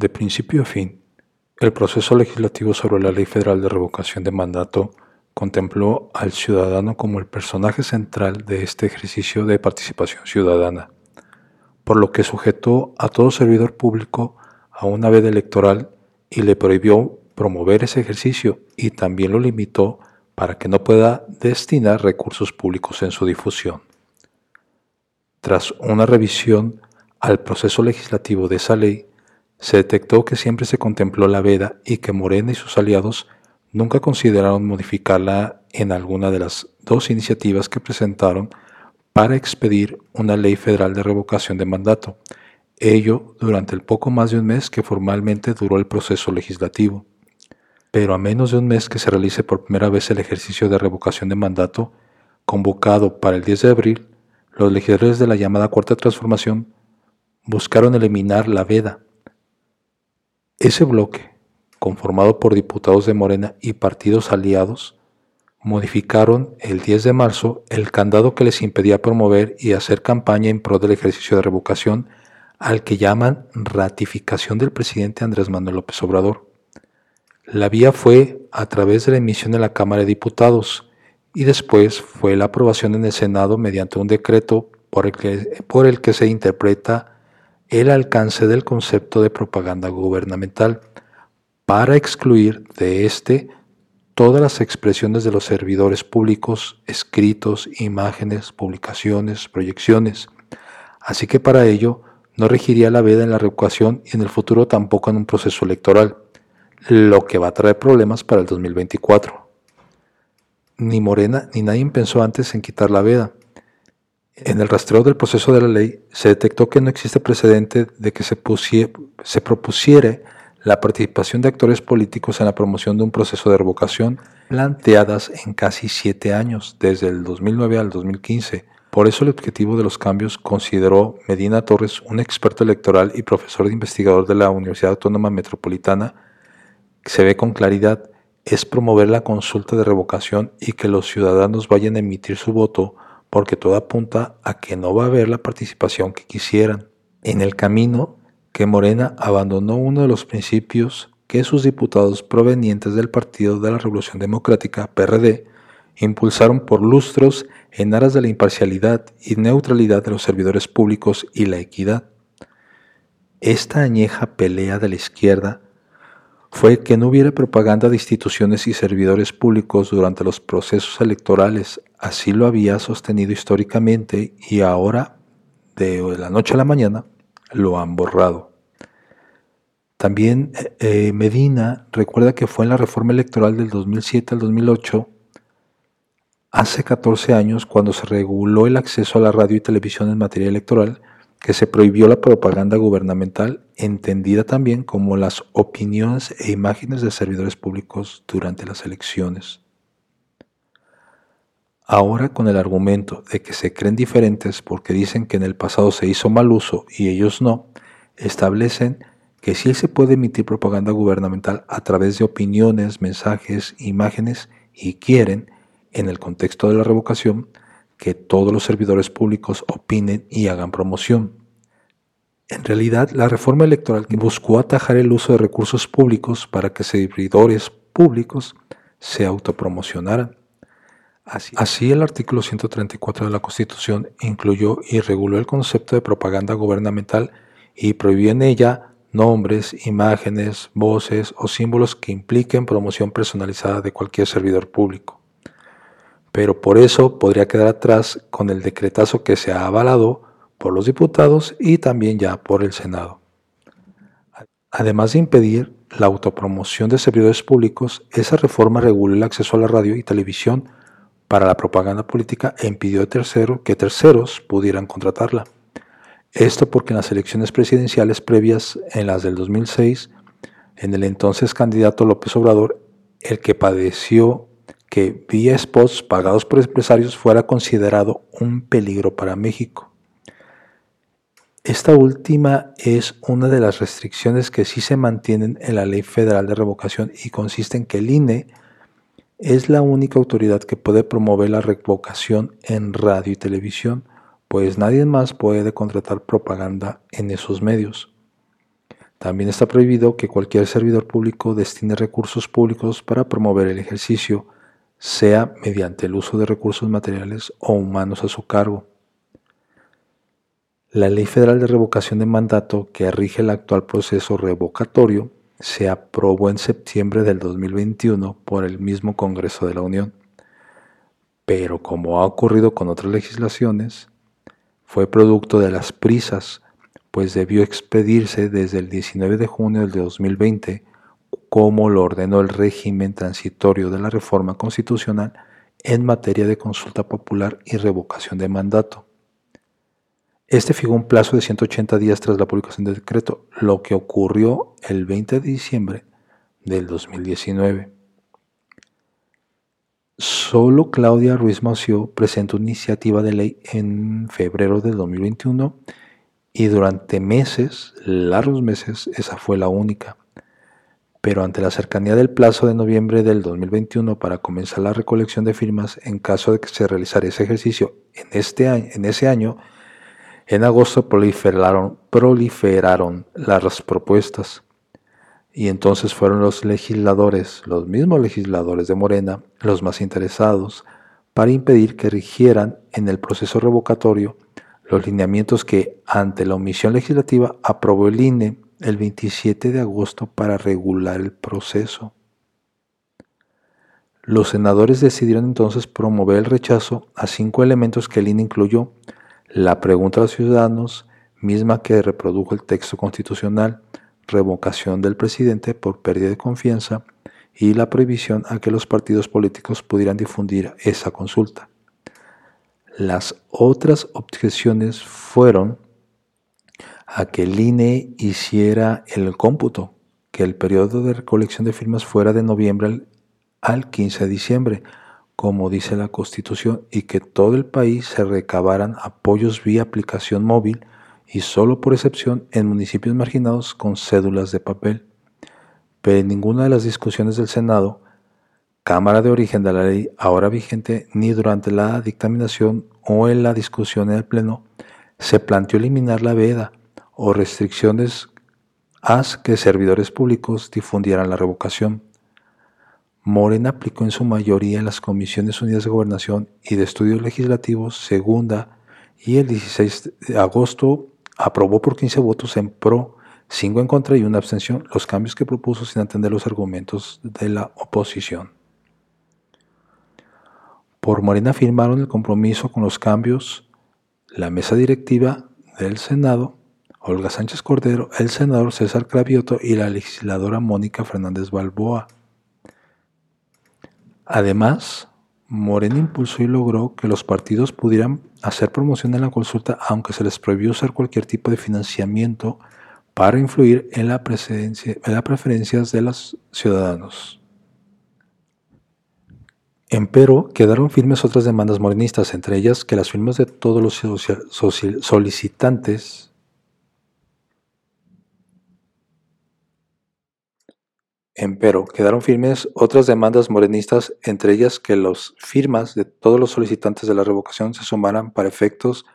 De principio a fin, el proceso legislativo sobre la Ley Federal de Revocación de Mandato contempló al ciudadano como el personaje central de este ejercicio de participación ciudadana, por lo que sujetó a todo servidor público a una veda electoral y le prohibió promover ese ejercicio y también lo limitó para que no pueda destinar recursos públicos en su difusión. Tras una revisión al proceso legislativo de esa ley, se detectó que siempre se contempló la veda y que Morena y sus aliados nunca consideraron modificarla en alguna de las dos iniciativas que presentaron para expedir una ley federal de revocación de mandato, ello durante el poco más de un mes que formalmente duró el proceso legislativo. Pero a menos de un mes que se realice por primera vez el ejercicio de revocación de mandato, convocado para el 10 de abril, los legisladores de la llamada Cuarta Transformación buscaron eliminar la veda ese bloque, conformado por diputados de Morena y partidos aliados, modificaron el 10 de marzo el candado que les impedía promover y hacer campaña en pro del ejercicio de revocación al que llaman ratificación del presidente Andrés Manuel López Obrador. La vía fue a través de la emisión en la Cámara de Diputados y después fue la aprobación en el Senado mediante un decreto por el que, por el que se interpreta el alcance del concepto de propaganda gubernamental para excluir de éste todas las expresiones de los servidores públicos, escritos, imágenes, publicaciones, proyecciones. Así que para ello no regiría la veda en la revocación y en el futuro tampoco en un proceso electoral, lo que va a traer problemas para el 2024. Ni Morena ni nadie pensó antes en quitar la veda. En el rastreo del proceso de la ley se detectó que no existe precedente de que se, se propusiere la participación de actores políticos en la promoción de un proceso de revocación planteadas en casi siete años, desde el 2009 al 2015. Por eso el objetivo de los cambios consideró Medina Torres, un experto electoral y profesor de investigador de la Universidad Autónoma Metropolitana, se ve con claridad, es promover la consulta de revocación y que los ciudadanos vayan a emitir su voto porque todo apunta a que no va a haber la participación que quisieran. En el camino que Morena abandonó uno de los principios que sus diputados provenientes del Partido de la Revolución Democrática, PRD, impulsaron por lustros en aras de la imparcialidad y neutralidad de los servidores públicos y la equidad. Esta añeja pelea de la izquierda fue que no hubiera propaganda de instituciones y servidores públicos durante los procesos electorales. Así lo había sostenido históricamente y ahora, de la noche a la mañana, lo han borrado. También eh, eh, Medina recuerda que fue en la reforma electoral del 2007 al 2008, hace 14 años, cuando se reguló el acceso a la radio y televisión en materia electoral, que se prohibió la propaganda gubernamental, entendida también como las opiniones e imágenes de servidores públicos durante las elecciones. Ahora con el argumento de que se creen diferentes porque dicen que en el pasado se hizo mal uso y ellos no, establecen que sí se puede emitir propaganda gubernamental a través de opiniones, mensajes, imágenes y quieren, en el contexto de la revocación, que todos los servidores públicos opinen y hagan promoción. En realidad, la reforma electoral buscó atajar el uso de recursos públicos para que servidores públicos se autopromocionaran. Así, el artículo 134 de la Constitución incluyó y reguló el concepto de propaganda gubernamental y prohibió en ella nombres, imágenes, voces o símbolos que impliquen promoción personalizada de cualquier servidor público pero por eso podría quedar atrás con el decretazo que se ha avalado por los diputados y también ya por el Senado. Además de impedir la autopromoción de servidores públicos, esa reforma reguló el acceso a la radio y televisión para la propaganda política e impidió que terceros pudieran contratarla. Esto porque en las elecciones presidenciales previas, en las del 2006, en el entonces candidato López Obrador, el que padeció que vía spots pagados por empresarios fuera considerado un peligro para México. Esta última es una de las restricciones que sí se mantienen en la Ley Federal de Revocación y consiste en que el INE es la única autoridad que puede promover la revocación en radio y televisión, pues nadie más puede contratar propaganda en esos medios. También está prohibido que cualquier servidor público destine recursos públicos para promover el ejercicio, sea mediante el uso de recursos materiales o humanos a su cargo. La Ley Federal de Revocación de Mandato que rige el actual proceso revocatorio se aprobó en septiembre del 2021 por el mismo Congreso de la Unión. Pero como ha ocurrido con otras legislaciones, fue producto de las prisas pues debió expedirse desde el 19 de junio del 2020, como lo ordenó el régimen transitorio de la reforma constitucional en materia de consulta popular y revocación de mandato. Este fijó un plazo de 180 días tras la publicación del decreto, lo que ocurrió el 20 de diciembre del 2019. Solo Claudia Ruiz Mació presentó iniciativa de ley en febrero del 2021 y durante meses, largos meses, esa fue la única. Pero ante la cercanía del plazo de noviembre del 2021 para comenzar la recolección de firmas en caso de que se realizara ese ejercicio en, este año, en ese año, en agosto proliferaron, proliferaron las propuestas. Y entonces fueron los legisladores, los mismos legisladores de Morena, los más interesados para impedir que rigieran en el proceso revocatorio los lineamientos que, ante la omisión legislativa, aprobó el INE el 27 de agosto para regular el proceso. Los senadores decidieron entonces promover el rechazo a cinco elementos que el INE incluyó, la pregunta a los ciudadanos, misma que reprodujo el texto constitucional, revocación del presidente por pérdida de confianza y la prohibición a que los partidos políticos pudieran difundir esa consulta. Las otras objeciones fueron a que el INE hiciera el cómputo, que el periodo de recolección de firmas fuera de noviembre al 15 de diciembre, como dice la Constitución, y que todo el país se recabaran apoyos vía aplicación móvil y solo por excepción en municipios marginados con cédulas de papel. Pero en ninguna de las discusiones del Senado Cámara de origen de la ley ahora vigente ni durante la dictaminación o en la discusión en el Pleno se planteó eliminar la veda o restricciones a que servidores públicos difundieran la revocación. Morena aplicó en su mayoría en las Comisiones Unidas de Gobernación y de Estudios Legislativos segunda y el 16 de agosto aprobó por 15 votos en pro, 5 en contra y una abstención los cambios que propuso sin atender los argumentos de la oposición. Por Morena firmaron el compromiso con los cambios la mesa directiva del Senado, Olga Sánchez Cordero, el senador César Cravioto y la legisladora Mónica Fernández Balboa. Además, Morena impulsó y logró que los partidos pudieran hacer promoción en la consulta aunque se les prohibió usar cualquier tipo de financiamiento para influir en, la en las preferencias de los ciudadanos. Empero, quedaron firmes otras demandas morenistas, entre ellas que las firmas de todos los solicitantes Empero, quedaron firmes otras demandas morenistas, entre ellas que las firmas de todos los solicitantes de la revocación se sumaran para efectos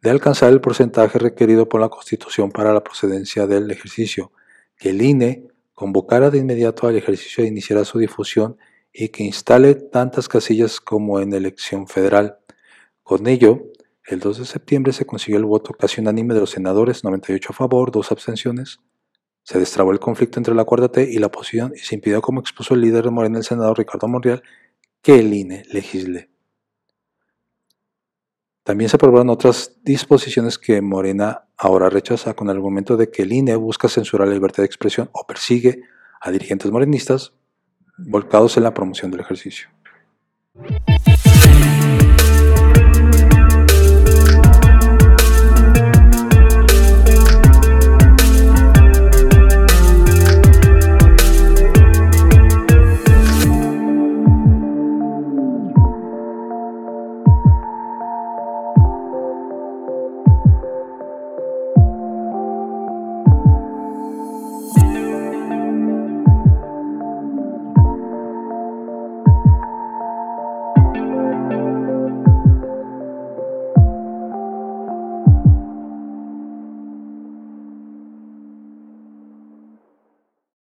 de alcanzar el porcentaje requerido por la Constitución para la procedencia del ejercicio, que el INE convocara de inmediato al ejercicio e iniciara su difusión y que instale tantas casillas como en elección federal. Con ello, el 2 de septiembre se consiguió el voto casi unánime de los senadores, 98 a favor, dos abstenciones. Se destrabó el conflicto entre la cuarta T y la oposición y se impidió, como expuso el líder de Morena, el senador Ricardo Monreal, que el INE legisle. También se aprobaron otras disposiciones que Morena ahora rechaza con el argumento de que el INE busca censurar la libertad de expresión o persigue a dirigentes morenistas volcados en la promoción del ejercicio.